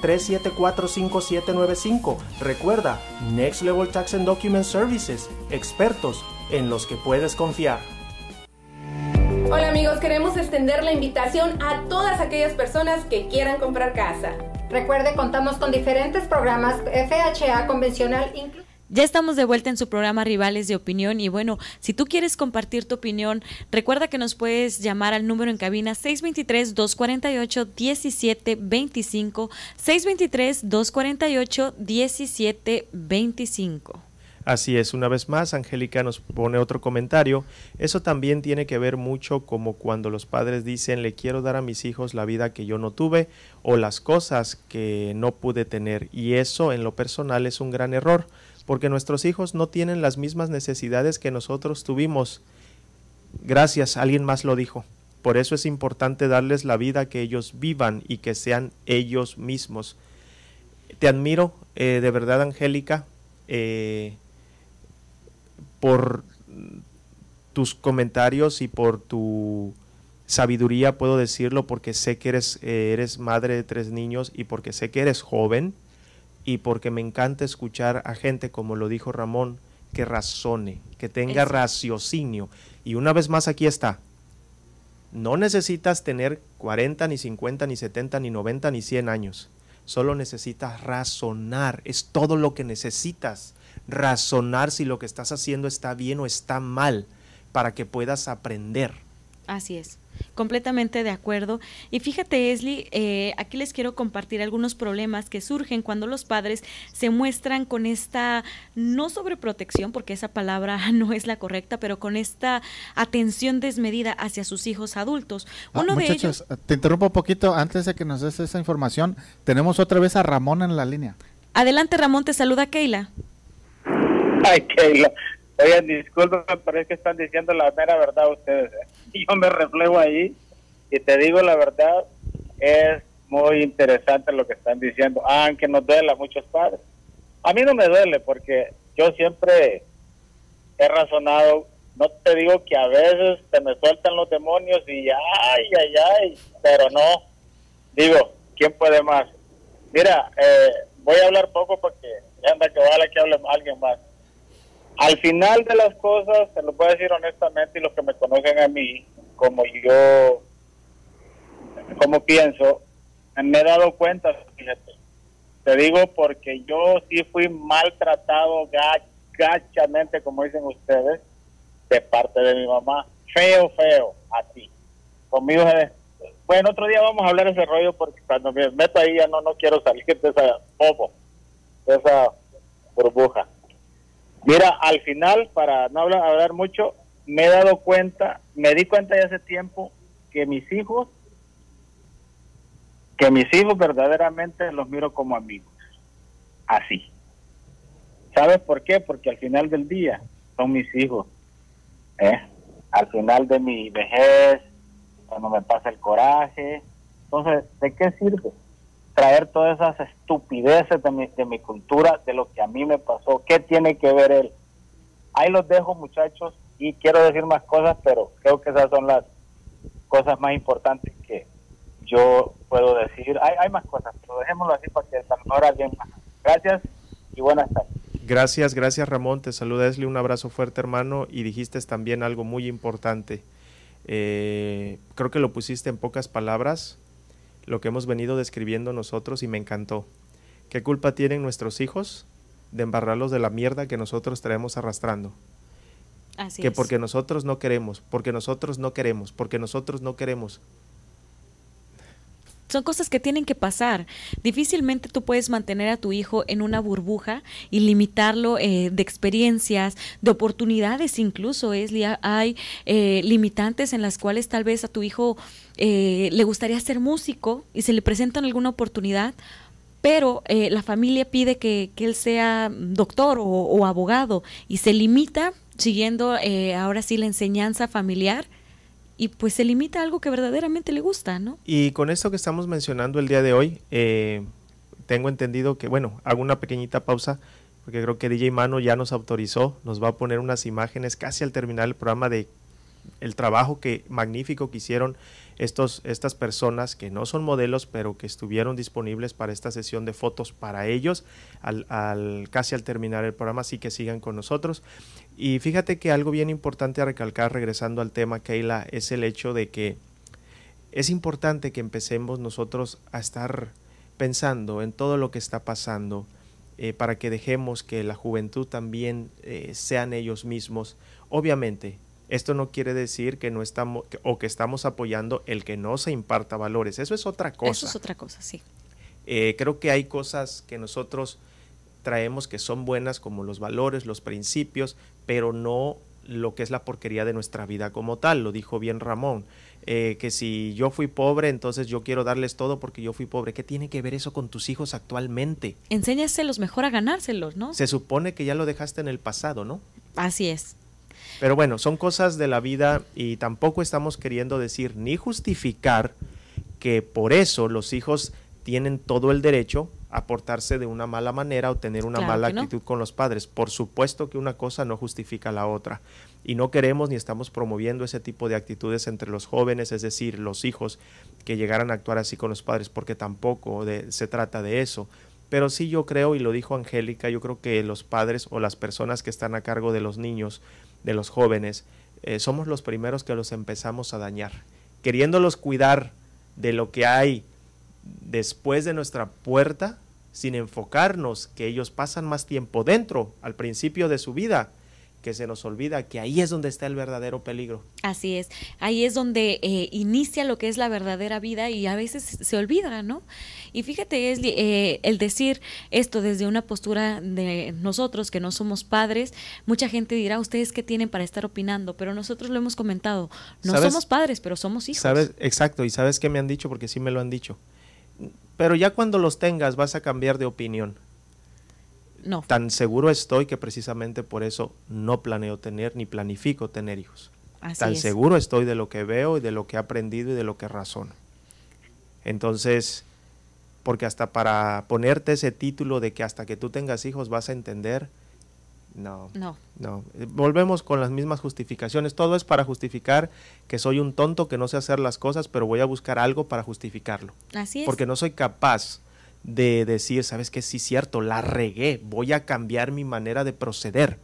3745795. Recuerda, Next Level Tax and Document Services, expertos en los que puedes confiar. Hola amigos, queremos extender la invitación a todas aquellas personas que quieran comprar casa. Recuerde, contamos con diferentes programas FHA convencional, incluso ya estamos de vuelta en su programa Rivales de Opinión y bueno, si tú quieres compartir tu opinión, recuerda que nos puedes llamar al número en cabina 623-248-1725, 623-248-1725. Así es, una vez más, Angélica nos pone otro comentario. Eso también tiene que ver mucho como cuando los padres dicen, le quiero dar a mis hijos la vida que yo no tuve o las cosas que no pude tener. Y eso en lo personal es un gran error porque nuestros hijos no tienen las mismas necesidades que nosotros tuvimos. Gracias, alguien más lo dijo. Por eso es importante darles la vida que ellos vivan y que sean ellos mismos. Te admiro eh, de verdad, Angélica, eh, por tus comentarios y por tu sabiduría, puedo decirlo, porque sé que eres, eh, eres madre de tres niños y porque sé que eres joven y porque me encanta escuchar a gente, como lo dijo Ramón, que razone, que tenga raciocinio. Y una vez más aquí está. No necesitas tener 40, ni 50, ni 70, ni 90, ni 100 años. Solo necesitas razonar. Es todo lo que necesitas. Razonar si lo que estás haciendo está bien o está mal para que puedas aprender. Así es completamente de acuerdo. Y fíjate, Esli, eh, aquí les quiero compartir algunos problemas que surgen cuando los padres se muestran con esta, no sobreprotección, porque esa palabra no es la correcta, pero con esta atención desmedida hacia sus hijos adultos. Ah, Uno de ellos... Te interrumpo un poquito, antes de que nos des esa información, tenemos otra vez a Ramón en la línea. Adelante, Ramón, te saluda Keila. Ay, Keila. Oigan, disculpen, pero es que están diciendo la mera verdad ustedes. ¿eh? Yo me reflejo ahí y te digo la verdad, es muy interesante lo que están diciendo, aunque nos duela a muchos padres. A mí no me duele porque yo siempre he razonado, no te digo que a veces te me sueltan los demonios y ay, ay, ay, pero no, digo, ¿quién puede más? Mira, eh, voy a hablar poco porque anda que vale que hable alguien más. Al final de las cosas, te lo puedo decir honestamente y los que me conocen a mí, como yo, como pienso, me he dado cuenta, fíjate. Te digo porque yo sí fui maltratado gachamente, como dicen ustedes, de parte de mi mamá. Feo, feo, así. Conmigo Bueno, otro día vamos a hablar ese rollo porque cuando me meto ahí ya no, no quiero salir de esa bobo, de esa burbuja. Mira, al final, para no hablar, hablar mucho, me he dado cuenta, me di cuenta ya hace tiempo que mis hijos, que mis hijos verdaderamente los miro como amigos. Así. ¿Sabes por qué? Porque al final del día son mis hijos. ¿eh? Al final de mi vejez, cuando me pasa el coraje. Entonces, ¿de qué sirve? Traer todas esas estupideces de mi, de mi cultura, de lo que a mí me pasó. ¿Qué tiene que ver él? Ahí los dejo, muchachos, y quiero decir más cosas, pero creo que esas son las cosas más importantes que yo puedo decir. Hay, hay más cosas, pero dejémoslo así para que mejor alguien más. Gracias y buenas tardes. Gracias, gracias Ramón. Te saluda Esli, un abrazo fuerte hermano y dijiste también algo muy importante. Eh, creo que lo pusiste en pocas palabras, lo que hemos venido describiendo nosotros y me encantó. ¿Qué culpa tienen nuestros hijos de embarrarlos de la mierda que nosotros traemos arrastrando? Así que porque nosotros no queremos, porque nosotros no queremos, porque nosotros no queremos son cosas que tienen que pasar. Difícilmente tú puedes mantener a tu hijo en una burbuja y limitarlo eh, de experiencias, de oportunidades incluso. Es, hay eh, limitantes en las cuales tal vez a tu hijo eh, le gustaría ser músico y se le presentan alguna oportunidad, pero la familia pide que, él sea doctor o abogado y se limita siguiendo ahora sí la enseñanza familiar y pues se limita a algo que verdaderamente le gusta, ¿no? Y con esto que estamos mencionando el día de hoy, eh, tengo entendido que, bueno, hago una pequeñita pausa porque creo que DJ Mano ya nos autorizó, nos va a poner unas imágenes casi al terminar el programa de el trabajo que magnífico que hicieron estos, estas personas que no son modelos, pero que estuvieron disponibles para esta sesión de fotos para ellos al, al, casi al terminar el programa, así que sigan con nosotros. Y fíjate que algo bien importante a recalcar, regresando al tema, Keila, es el hecho de que es importante que empecemos nosotros a estar pensando en todo lo que está pasando, eh, para que dejemos que la juventud también eh, sean ellos mismos. Obviamente, esto no quiere decir que no estamos o que estamos apoyando el que no se imparta valores. Eso es otra cosa. Eso es otra cosa, sí. Eh, creo que hay cosas que nosotros traemos que son buenas como los valores, los principios, pero no lo que es la porquería de nuestra vida como tal. Lo dijo bien Ramón. Eh, que si yo fui pobre, entonces yo quiero darles todo porque yo fui pobre. ¿Qué tiene que ver eso con tus hijos actualmente? Enséñaselos mejor a ganárselos, ¿no? Se supone que ya lo dejaste en el pasado, ¿no? Así es. Pero bueno, son cosas de la vida y tampoco estamos queriendo decir ni justificar que por eso los hijos tienen todo el derecho a portarse de una mala manera o tener una mala actitud con los padres. Por supuesto que una cosa no justifica la otra. Y no queremos ni estamos promoviendo ese tipo de actitudes entre los jóvenes, es decir, los hijos que llegaran a actuar así con los padres, porque tampoco se trata de eso. Pero sí yo creo, y lo dijo Angélica, yo creo que los padres o las personas que están a cargo de los niños de los jóvenes, eh, somos los primeros que los empezamos a dañar, queriéndolos cuidar de lo que hay después de nuestra puerta, sin enfocarnos que ellos pasan más tiempo dentro al principio de su vida que se nos olvida que ahí es donde está el verdadero peligro. Así es, ahí es donde eh, inicia lo que es la verdadera vida y a veces se olvida, ¿no? Y fíjate, es eh, el decir esto desde una postura de nosotros que no somos padres, mucha gente dirá, ustedes qué tienen para estar opinando, pero nosotros lo hemos comentado, no somos padres, pero somos hijos. ¿Sabes? Exacto, y ¿sabes qué me han dicho? Porque sí me lo han dicho. Pero ya cuando los tengas vas a cambiar de opinión no. Tan seguro estoy que precisamente por eso no planeo tener ni planifico tener hijos. Tan seguro estoy de lo que veo y de lo que he aprendido y de lo que razono. Entonces, porque hasta para ponerte ese título de que hasta que tú tengas hijos vas a entender, no. No. No. Volvemos con las mismas justificaciones. Todo es para justificar que soy un tonto, que no sé hacer las cosas, pero voy a buscar algo para justificarlo. Así es. Porque no soy capaz de decir, sabes que sí, cierto, la regué, voy a cambiar mi manera de proceder.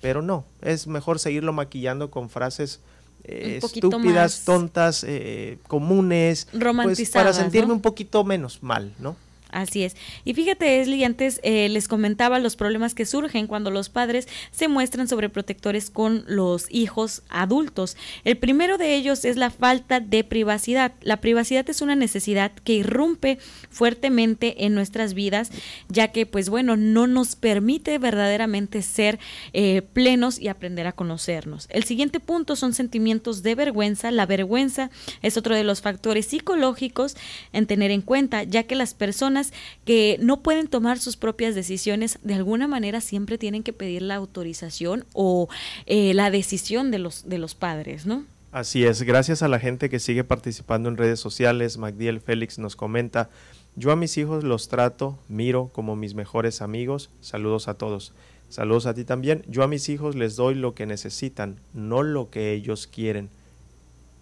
Pero no, es mejor seguirlo maquillando con frases eh, estúpidas, tontas, eh, comunes, pues, para sentirme ¿no? un poquito menos mal, ¿no? Así es. Y fíjate, Esli, antes eh, les comentaba los problemas que surgen cuando los padres se muestran sobreprotectores con los hijos adultos. El primero de ellos es la falta de privacidad. La privacidad es una necesidad que irrumpe fuertemente en nuestras vidas, ya que, pues bueno, no nos permite verdaderamente ser eh, plenos y aprender a conocernos. El siguiente punto son sentimientos de vergüenza. La vergüenza es otro de los factores psicológicos en tener en cuenta, ya que las personas que no pueden tomar sus propias decisiones, de alguna manera siempre tienen que pedir la autorización o eh, la decisión de los, de los padres, ¿no? Así es, gracias a la gente que sigue participando en redes sociales, Magdiel Félix nos comenta, yo a mis hijos los trato, miro como mis mejores amigos, saludos a todos, saludos a ti también, yo a mis hijos les doy lo que necesitan, no lo que ellos quieren.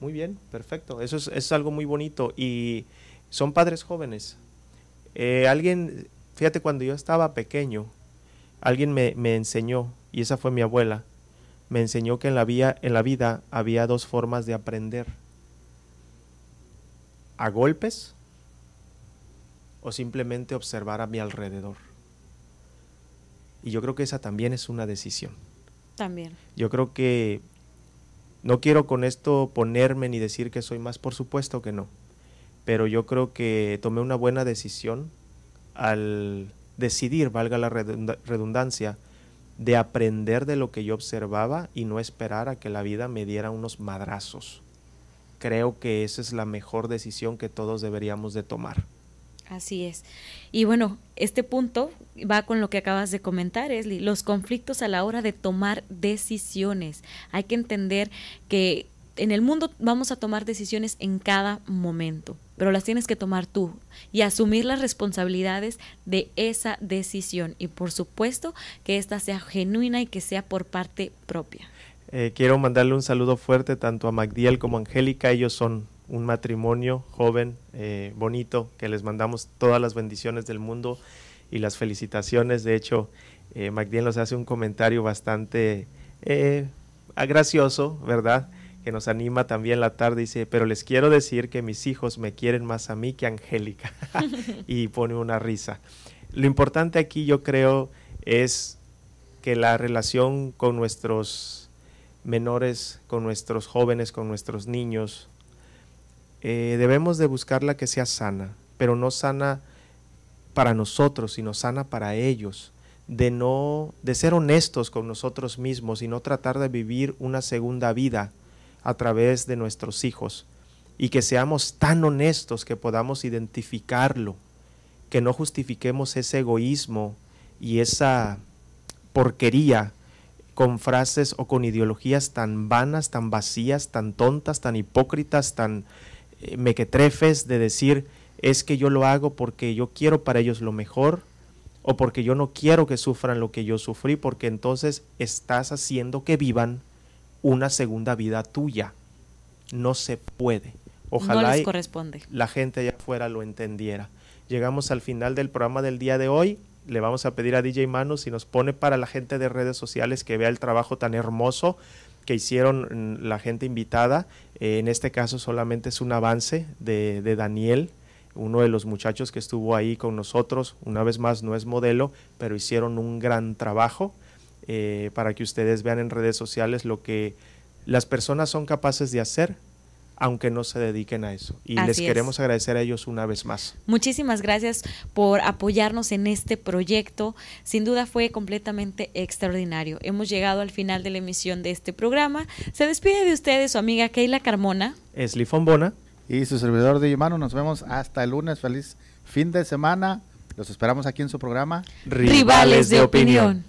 Muy bien, perfecto, eso es, es algo muy bonito y son padres jóvenes. Eh, alguien, fíjate, cuando yo estaba pequeño, alguien me, me enseñó, y esa fue mi abuela, me enseñó que en la, vía, en la vida había dos formas de aprender. A golpes o simplemente observar a mi alrededor. Y yo creo que esa también es una decisión. También. Yo creo que no quiero con esto ponerme ni decir que soy más, por supuesto que no. Pero yo creo que tomé una buena decisión al decidir, valga la redunda- redundancia, de aprender de lo que yo observaba y no esperar a que la vida me diera unos madrazos. Creo que esa es la mejor decisión que todos deberíamos de tomar. Así es. Y bueno, este punto va con lo que acabas de comentar, Esli, los conflictos a la hora de tomar decisiones. Hay que entender que en el mundo vamos a tomar decisiones en cada momento, pero las tienes que tomar tú y asumir las responsabilidades de esa decisión. Y por supuesto que ésta sea genuina y que sea por parte propia. Eh, quiero mandarle un saludo fuerte tanto a Magdiel como a Angélica. Ellos son un matrimonio joven, eh, bonito, que les mandamos todas las bendiciones del mundo y las felicitaciones. De hecho, eh, nos hace un comentario bastante eh, gracioso, ¿verdad? Que nos anima también la tarde. Dice, pero les quiero decir que mis hijos me quieren más a mí que a Angélica. y pone una risa. Lo importante aquí yo creo es que la relación con nuestros menores, con nuestros jóvenes, con nuestros niños, eh, debemos de buscarla que sea sana, pero no sana para nosotros, sino sana para ellos, de no, de ser honestos con nosotros mismos y no tratar de vivir una segunda vida a través de nuestros hijos y que seamos tan honestos que podamos identificarlo, que no justifiquemos ese egoísmo y esa porquería con frases o con ideologías tan vanas, tan vacías, tan tontas, tan hipócritas, tan eh, mequetrefes de decir es que yo lo hago porque yo quiero para ellos lo mejor o porque yo no quiero que sufran lo que yo sufrí, porque entonces estás haciendo que vivan una segunda vida tuya. No se puede. Ojalá no les y corresponde. la gente allá afuera lo entendiera. Llegamos al final del programa del día de hoy. Le vamos a pedir a DJ Manu si nos pone para la gente de redes sociales que vea el trabajo tan hermoso que hicieron mm, la gente invitada. Eh, en este caso solamente es un avance de, de Daniel, uno de los muchachos que estuvo ahí con nosotros. Una vez más, no es modelo, pero hicieron un gran trabajo eh, para que ustedes vean en redes sociales lo que las personas son capaces de hacer aunque no se dediquen a eso. Y les es. queremos agradecer a ellos una vez más. Muchísimas gracias por apoyarnos en este proyecto. Sin duda fue completamente extraordinario. Hemos llegado al final de la emisión de este programa. Se despide de ustedes su amiga Keila Carmona. Es Lifombona. Y su servidor de Manu, nos vemos hasta el lunes. Feliz fin de semana. Los esperamos aquí en su programa. Rivales de opinión.